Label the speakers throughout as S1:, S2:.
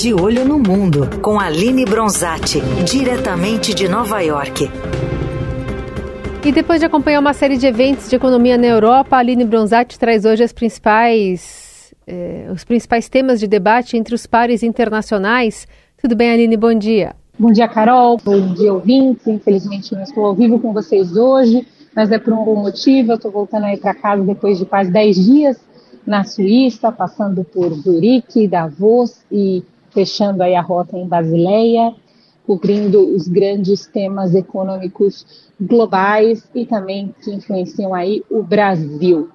S1: De Olho no Mundo, com Aline Bronzatti, diretamente de Nova York.
S2: E depois de acompanhar uma série de eventos de economia na Europa, a Aline Bronzatti traz hoje as principais, eh, os principais temas de debate entre os pares internacionais. Tudo bem, Aline? Bom dia.
S3: Bom dia, Carol. Bom dia, ouvintes. Infelizmente não estou ao vivo com vocês hoje, mas é por um bom motivo. Eu estou voltando aí para casa depois de quase 10 dias na Suíça, passando por Zurique, Davos e fechando aí a rota em Basileia, cobrindo os grandes temas econômicos globais e também que influenciam aí o Brasil.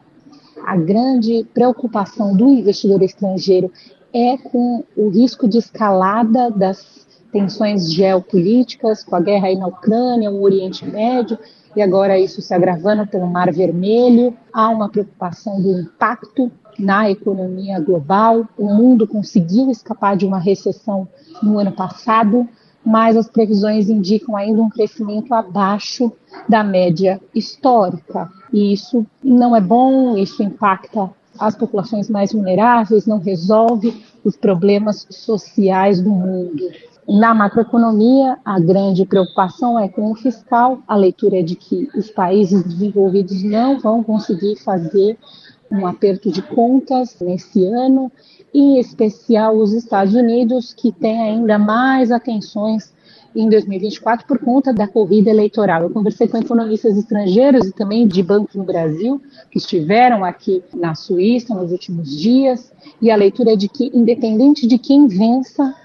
S3: A grande preocupação do investidor estrangeiro é com o risco de escalada das tensões geopolíticas, com a guerra aí na Ucrânia, o Oriente Médio, e agora isso se agravando pelo Mar Vermelho. Há uma preocupação do impacto na economia global. O mundo conseguiu escapar de uma recessão no ano passado, mas as previsões indicam ainda um crescimento abaixo da média histórica. E isso não é bom, isso impacta as populações mais vulneráveis, não resolve os problemas sociais do mundo. Na macroeconomia, a grande preocupação é com o fiscal. A leitura é de que os países desenvolvidos não vão conseguir fazer um aperto de contas nesse ano, em especial os Estados Unidos, que tem ainda mais atenções em 2024 por conta da corrida eleitoral. Eu conversei com economistas estrangeiros e também de bancos no Brasil, que estiveram aqui na Suíça nos últimos dias, e a leitura é de que, independente de quem vença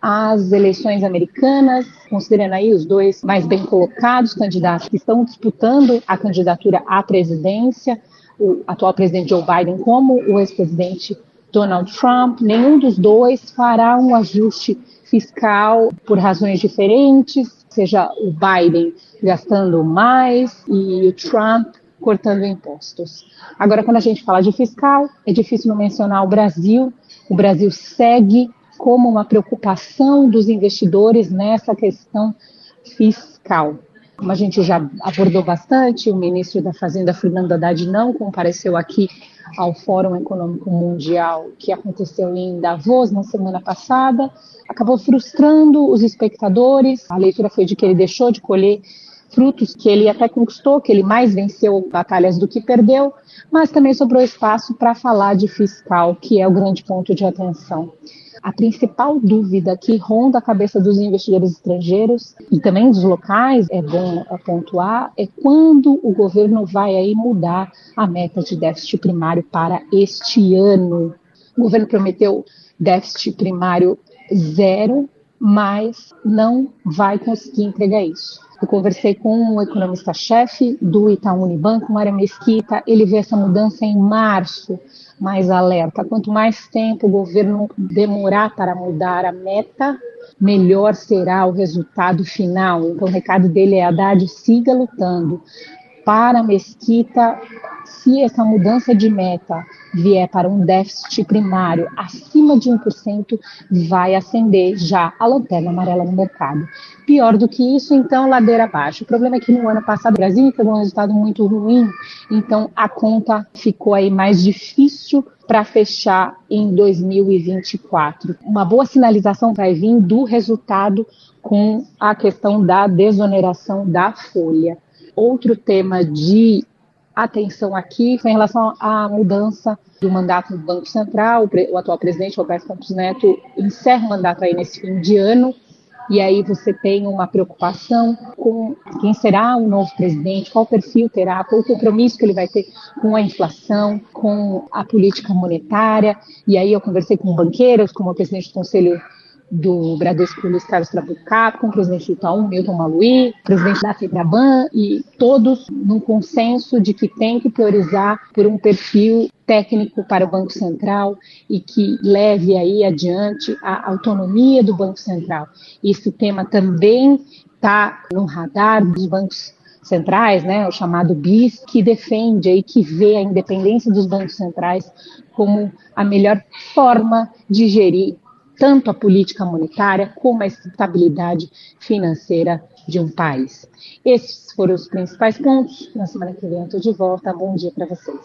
S3: as eleições americanas, considerando aí os dois mais bem colocados candidatos que estão disputando a candidatura à presidência, o atual presidente Joe Biden como o ex-presidente Donald Trump, nenhum dos dois fará um ajuste fiscal por razões diferentes, seja o Biden gastando mais e o Trump cortando impostos. Agora, quando a gente fala de fiscal, é difícil não mencionar o Brasil. O Brasil segue como uma preocupação dos investidores nessa questão fiscal. Como a gente já abordou bastante, o ministro da Fazenda, Fernando Haddad, não compareceu aqui ao Fórum Econômico Mundial que aconteceu em Davos na semana passada, acabou frustrando os espectadores. A leitura foi de que ele deixou de colher frutos que ele até conquistou, que ele mais venceu batalhas do que perdeu, mas também sobrou espaço para falar de fiscal, que é o grande ponto de atenção. A principal dúvida que ronda a cabeça dos investidores estrangeiros e também dos locais, é bom pontuar, é quando o governo vai aí mudar a meta de déficit primário para este ano. O governo prometeu déficit primário zero, mas não vai conseguir entregar isso. Eu conversei com um economista-chefe do Itaú Unibanco, Mário Mesquita, ele vê essa mudança em março mais alerta. Quanto mais tempo o governo demorar para mudar a meta, melhor será o resultado final. Então, o recado dele é: Haddad, siga lutando. Para a Mesquita, se essa mudança de meta vier para um déficit primário acima de 1%, vai acender já a lanterna amarela no mercado. Pior do que isso, então, ladeira abaixo. O problema é que no ano passado o Brasil teve um resultado muito ruim, então a conta ficou aí mais difícil para fechar em 2024. Uma boa sinalização vai vir do resultado com a questão da desoneração da folha. Outro tema de atenção aqui foi em relação à mudança do mandato do Banco Central. O, atual presidente, Roberto Campos Neto, encerra o mandato aí nesse fim de ano. E aí você tem uma preocupação com quem será o novo presidente, qual perfil terá, qual o compromisso que ele vai ter com a inflação, com a política monetária. E aí eu conversei com banqueiros, como o presidente do Conselho do Bradesco Luiz Carlos Trabucato, com o presidente do Itaú, Milton Maluí, presidente da Febraban, e todos num consenso de que tem que priorizar por um perfil técnico para o Banco Central e que leve aí adiante a autonomia do Banco Central. Esse tema também está no radar dos bancos centrais, né, o chamado BIS, que defende e que vê a independência dos bancos centrais como a melhor forma de gerir tanto a política monetária como a estabilidade financeira de um país. Esses foram os principais pontos. Na semana que vem eu estou de volta. Bom dia para vocês.